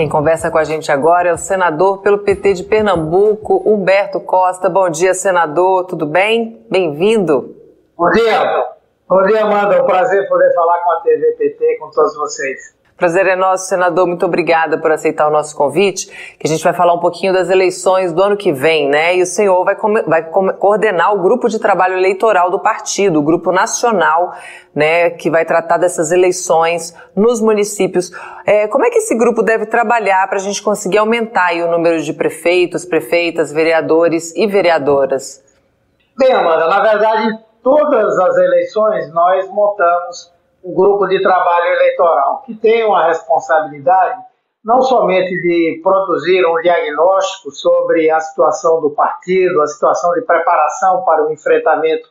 Quem conversa com a gente agora é o senador pelo PT de Pernambuco, Humberto Costa. Bom dia, senador, tudo bem? Bem-vindo. Bom dia, bom dia, Amanda. É um prazer poder falar com a TV PT, com todos vocês. Prazer é nosso, senador. Muito obrigada por aceitar o nosso convite. Que a gente vai falar um pouquinho das eleições do ano que vem, né? E o senhor vai, vai coordenar o grupo de trabalho eleitoral do partido, o grupo nacional, né? Que vai tratar dessas eleições nos municípios. É, como é que esse grupo deve trabalhar para a gente conseguir aumentar o número de prefeitos, prefeitas, vereadores e vereadoras? Bem, Amanda, na verdade, todas as eleições nós montamos o grupo de trabalho eleitoral, que tem uma responsabilidade não somente de produzir um diagnóstico sobre a situação do partido, a situação de preparação para o enfrentamento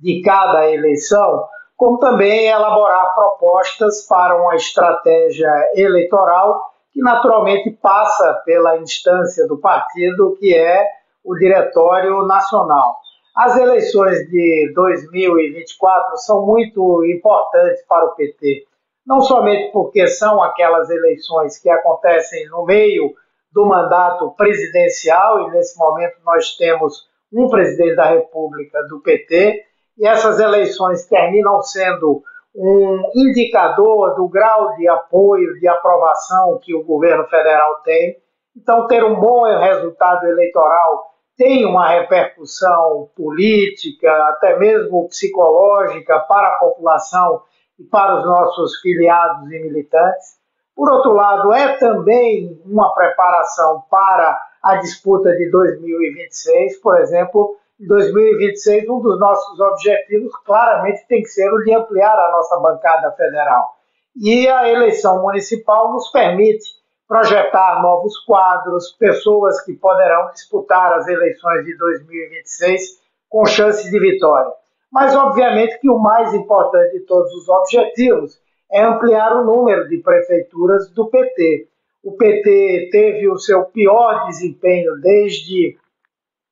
de cada eleição, como também elaborar propostas para uma estratégia eleitoral que naturalmente passa pela instância do partido, que é o Diretório Nacional. As eleições de 2024 são muito importantes para o PT, não somente porque são aquelas eleições que acontecem no meio do mandato presidencial, e nesse momento nós temos um presidente da República do PT, e essas eleições terminam sendo um indicador do grau de apoio, de aprovação que o governo federal tem. Então, ter um bom resultado eleitoral tem uma repercussão política, até mesmo psicológica para a população e para os nossos filiados e militantes. Por outro lado, é também uma preparação para a disputa de 2026, por exemplo, em 2026, um dos nossos objetivos claramente tem que ser o de ampliar a nossa bancada federal. E a eleição municipal nos permite projetar novos quadros, pessoas que poderão disputar as eleições de 2026 com chances de vitória. Mas, obviamente, que o mais importante de todos os objetivos é ampliar o número de prefeituras do PT. O PT teve o seu pior desempenho desde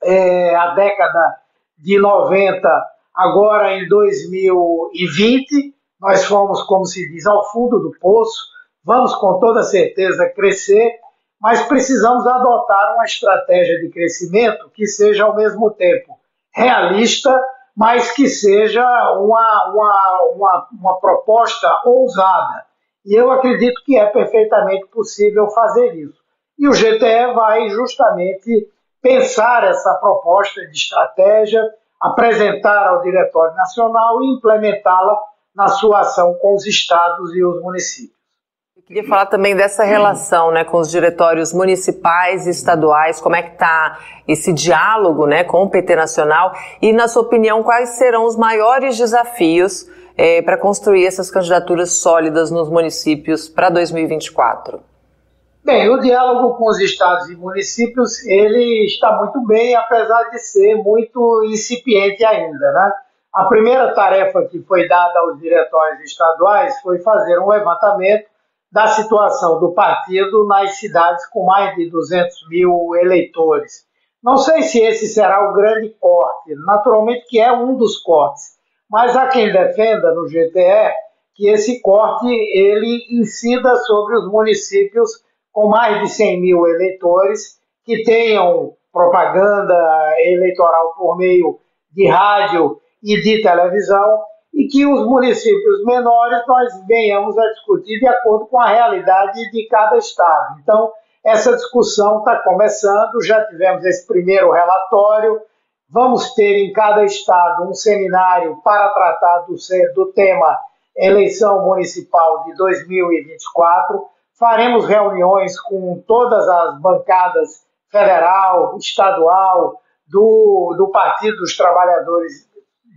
é, a década de 90, agora em 2020. Nós fomos, como se diz, ao fundo do poço vamos com toda certeza crescer, mas precisamos adotar uma estratégia de crescimento que seja ao mesmo tempo realista, mas que seja uma, uma, uma, uma proposta ousada. E eu acredito que é perfeitamente possível fazer isso. E o GTE vai justamente pensar essa proposta de estratégia, apresentar ao Diretório Nacional e implementá-la na sua ação com os estados e os municípios. Queria falar também dessa relação né, com os diretórios municipais e estaduais, como é que está esse diálogo né, com o PT Nacional e, na sua opinião, quais serão os maiores desafios é, para construir essas candidaturas sólidas nos municípios para 2024? Bem, o diálogo com os estados e municípios ele está muito bem, apesar de ser muito incipiente ainda, né? A primeira tarefa que foi dada aos diretórios estaduais foi fazer um levantamento da situação do partido nas cidades com mais de 200 mil eleitores. Não sei se esse será o grande corte, naturalmente que é um dos cortes, mas há quem defenda no GTE que esse corte ele incida sobre os municípios com mais de 100 mil eleitores que tenham propaganda eleitoral por meio de rádio e de televisão e que os municípios menores nós venhamos a discutir de acordo com a realidade de cada estado. Então, essa discussão está começando, já tivemos esse primeiro relatório, vamos ter em cada estado um seminário para tratar do, do tema eleição municipal de 2024, faremos reuniões com todas as bancadas federal, estadual, do, do Partido dos Trabalhadores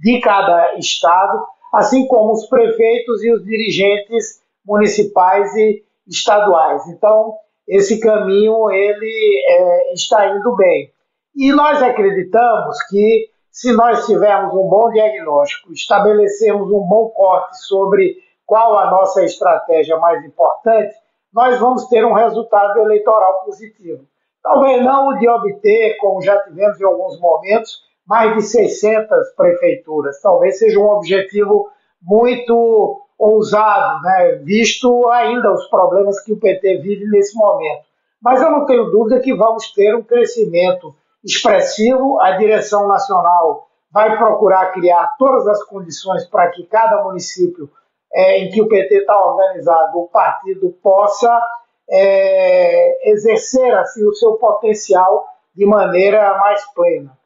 de cada estado, assim como os prefeitos e os dirigentes municipais e estaduais. Então, esse caminho ele é, está indo bem. E nós acreditamos que se nós tivermos um bom diagnóstico, estabelecermos um bom corte sobre qual a nossa estratégia mais importante, nós vamos ter um resultado eleitoral positivo. Talvez não o de obter, como já tivemos em alguns momentos, mais de 600 prefeituras. Talvez seja um objetivo muito ousado, né, visto ainda os problemas que o PT vive nesse momento. Mas eu não tenho dúvida que vamos ter um crescimento expressivo. A direção nacional vai procurar criar todas as condições para que cada município é, em que o PT está organizado, o partido possa é, exercer assim, o seu potencial de maneira mais plena.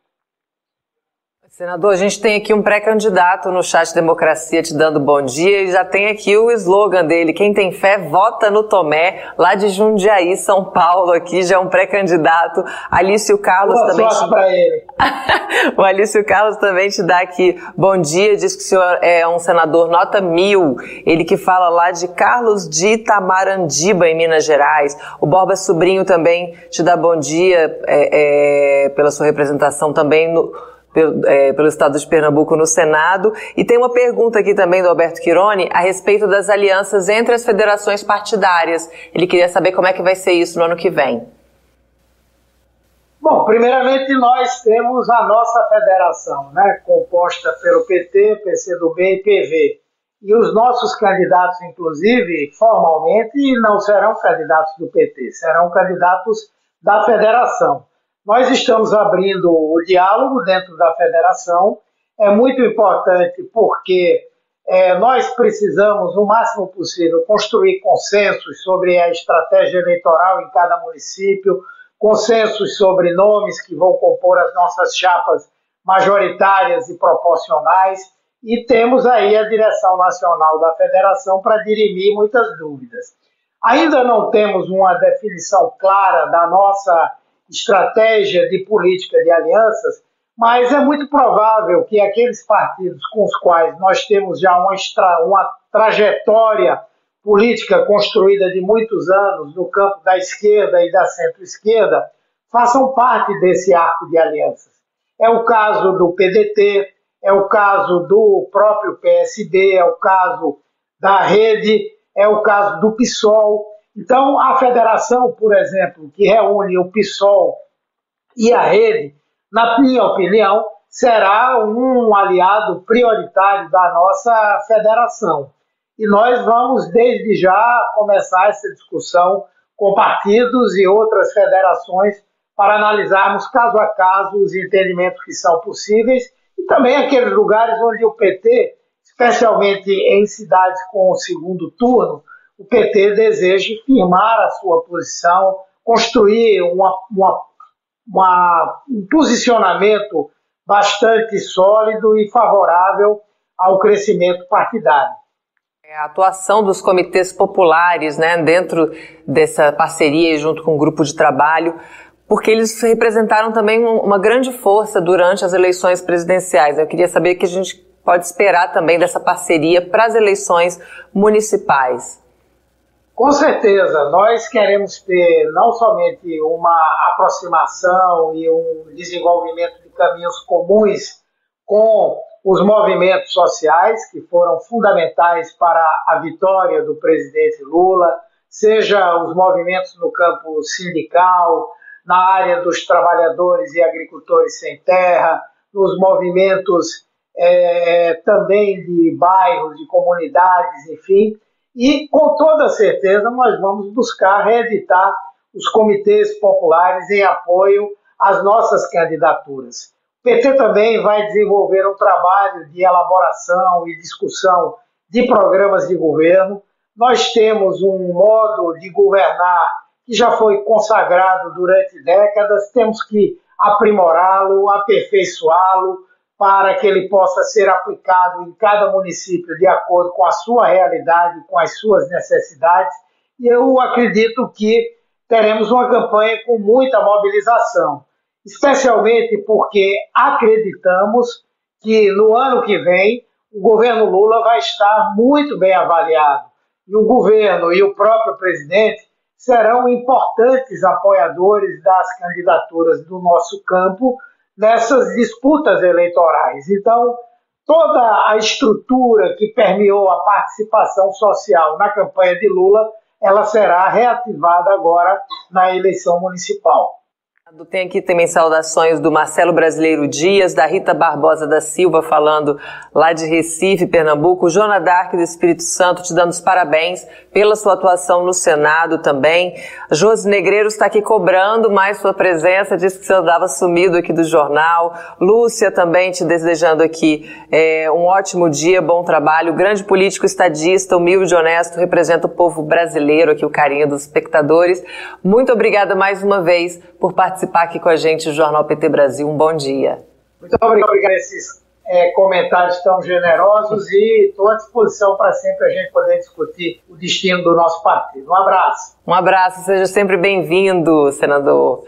Senador, a gente tem aqui um pré-candidato no chat Democracia te dando bom dia e já tem aqui o slogan dele: quem tem fé vota no Tomé, lá de Jundiaí, São Paulo, aqui já é um pré-candidato. Alício Carlos Boa também. Sorte te... para ele. o Alício Carlos também te dá aqui bom dia, diz que o senhor é um senador nota mil. Ele que fala lá de Carlos de Itamarandiba, em Minas Gerais. O Borba Sobrinho também te dá bom dia é, é, pela sua representação também no pelo, é, pelo estado de Pernambuco no Senado. E tem uma pergunta aqui também do Alberto Quironi a respeito das alianças entre as federações partidárias. Ele queria saber como é que vai ser isso no ano que vem. Bom, primeiramente nós temos a nossa federação, né, composta pelo PT, PCdoB e PV. E os nossos candidatos, inclusive, formalmente, não serão candidatos do PT, serão candidatos da federação. Nós estamos abrindo o diálogo dentro da federação. É muito importante porque é, nós precisamos, o máximo possível, construir consensos sobre a estratégia eleitoral em cada município, consensos sobre nomes que vão compor as nossas chapas majoritárias e proporcionais. E temos aí a direção nacional da federação para dirimir muitas dúvidas. Ainda não temos uma definição clara da nossa estratégia de política de alianças, mas é muito provável que aqueles partidos com os quais nós temos já uma, uma trajetória política construída de muitos anos no campo da esquerda e da centro-esquerda façam parte desse arco de alianças. É o caso do PDT, é o caso do próprio PSD, é o caso da Rede, é o caso do PSOL. Então, a federação, por exemplo, que reúne o PSOL e a rede, na minha opinião, será um aliado prioritário da nossa federação. E nós vamos, desde já, começar essa discussão com partidos e outras federações para analisarmos caso a caso os entendimentos que são possíveis e também aqueles lugares onde o PT, especialmente em cidades com o segundo turno, o PT deseja firmar a sua posição, construir uma, uma, uma, um posicionamento bastante sólido e favorável ao crescimento partidário. É, a atuação dos comitês populares né, dentro dessa parceria junto com o grupo de trabalho, porque eles representaram também uma grande força durante as eleições presidenciais. Eu queria saber o que a gente pode esperar também dessa parceria para as eleições municipais. Com certeza, nós queremos ter não somente uma aproximação e um desenvolvimento de caminhos comuns com os movimentos sociais, que foram fundamentais para a vitória do presidente Lula, seja os movimentos no campo sindical, na área dos trabalhadores e agricultores sem terra, nos movimentos é, também de bairros, de comunidades, enfim e, com toda certeza, nós vamos buscar reeditar os comitês populares em apoio às nossas candidaturas. O PT também vai desenvolver um trabalho de elaboração e discussão de programas de governo. Nós temos um modo de governar que já foi consagrado durante décadas, temos que aprimorá-lo, aperfeiçoá-lo, para que ele possa ser aplicado em cada município de acordo com a sua realidade, com as suas necessidades. E eu acredito que teremos uma campanha com muita mobilização, especialmente porque acreditamos que no ano que vem o governo Lula vai estar muito bem avaliado. E o governo e o próprio presidente serão importantes apoiadores das candidaturas do nosso campo nessas disputas eleitorais. Então, toda a estrutura que permeou a participação social na campanha de Lula, ela será reativada agora na eleição municipal. Tem aqui também saudações do Marcelo Brasileiro Dias, da Rita Barbosa da Silva, falando lá de Recife, Pernambuco. Jona Dark do Espírito Santo, te dando os parabéns pela sua atuação no Senado também. Josi Negreiros está aqui cobrando mais sua presença, disse que você andava sumido aqui do jornal. Lúcia também te desejando aqui é, um ótimo dia, bom trabalho. Grande político estadista, humilde, honesto, representa o povo brasileiro, aqui o carinho dos espectadores. Muito obrigada mais uma vez por participar aqui com a gente do Jornal PT Brasil. Um bom dia. Muito obrigado por esses é, comentários tão generosos e estou à disposição para sempre a gente poder discutir o destino do nosso partido. Um abraço. Um abraço, seja sempre bem-vindo, senador.